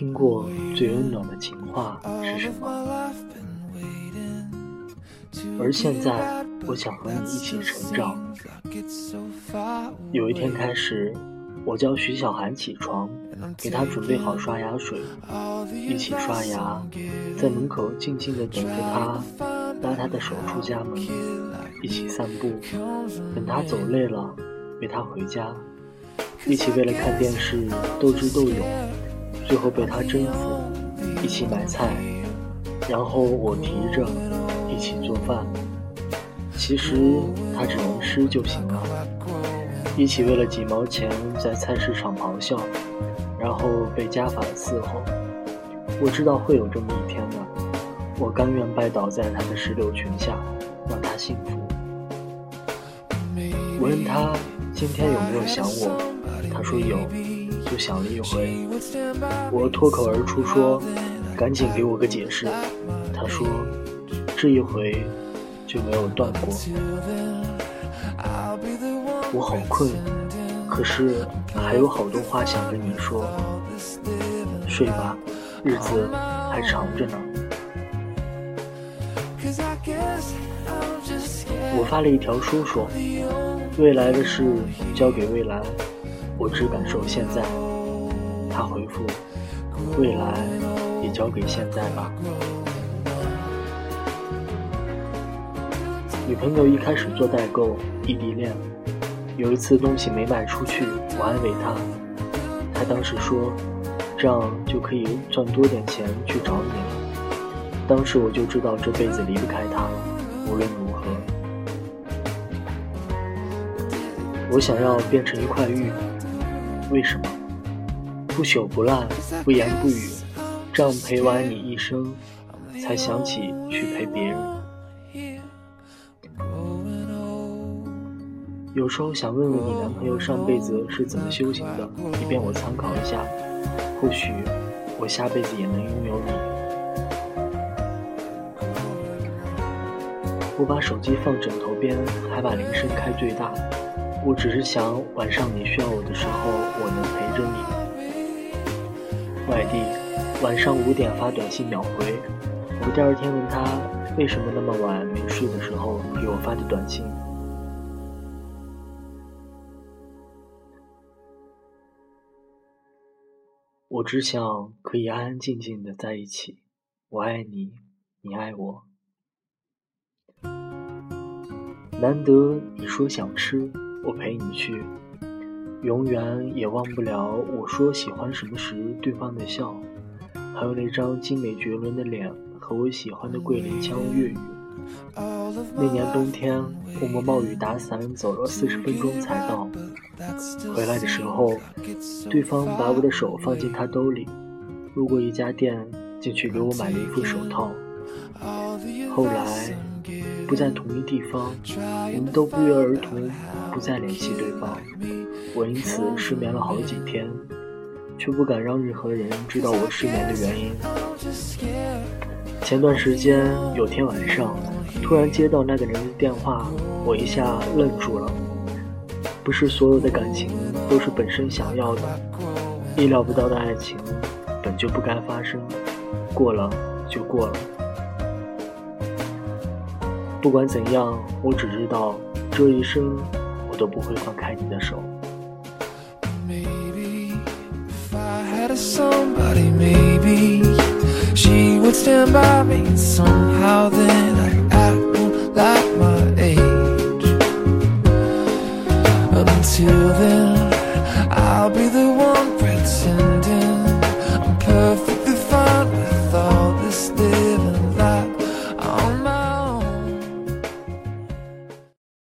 听过最温暖的情话是什么。而现在，我想和你一起成长。有一天开始，我叫徐小涵起床，给她准备好刷牙水，一起刷牙，在门口静静地等着她，拉她的手出家门，一起散步，等她走累了，陪她回家，一起为了看电视斗智斗勇，最后被他征服，一起买菜，然后我提着。一起做饭，其实他只能吃就行了。一起为了几毛钱在菜市场咆哮，然后被家法伺候。我知道会有这么一天的，我甘愿拜倒在他的石榴裙下，让他幸福。我问他今天有没有想我，他说有，就想了一回。我脱口而出说：“赶紧给我个解释。”他说。这一回就没有断过。我好困，可是还有好多话想跟你说。睡吧，日子还长着呢。我发了一条说说，未来的事交给未来，我只感受现在。他回复，未来也交给现在吧。女朋友一开始做代购，异地恋。有一次东西没卖出去，我安慰她，她当时说：“这样就可以赚多点钱去找你了。”当时我就知道这辈子离不开她，无论如何。我想要变成一块玉，为什么？不朽不烂，不言不语，这样陪完你一生，才想起去陪别人。有时候想问问你男朋友上辈子是怎么修行的，以便我参考一下，或许我下辈子也能拥有你。我把手机放枕头边，还把铃声开最大。我只是想晚上你需要我的时候，我能陪着你。外地，晚上五点发短信秒回。我第二天问他为什么那么晚没睡的时候给我发的短信。我只想可以安安静静的在一起，我爱你，你爱我。难得你说想吃，我陪你去。永远也忘不了我说喜欢什么时对方的笑，还有那张精美绝伦的脸和我喜欢的桂林腔粤语。那年冬天，我们冒雨打伞走了四十分钟才到。回来的时候，对方把我的手放进他兜里，路过一家店，进去给我买了一副手套。后来不在同一地方，我们都不约而同不再联系对方。我因此失眠了好几天，却不敢让任何人知道我失眠的原因。前段时间有天晚上。突然接到那个人的电话，我一下愣住了。不是所有的感情都是本身想要的，意料不到的爱情本就不该发生，过了就过了。不管怎样，我只知道这一生我都不会放开你的手。Somebody maybe she would stand by me somehow then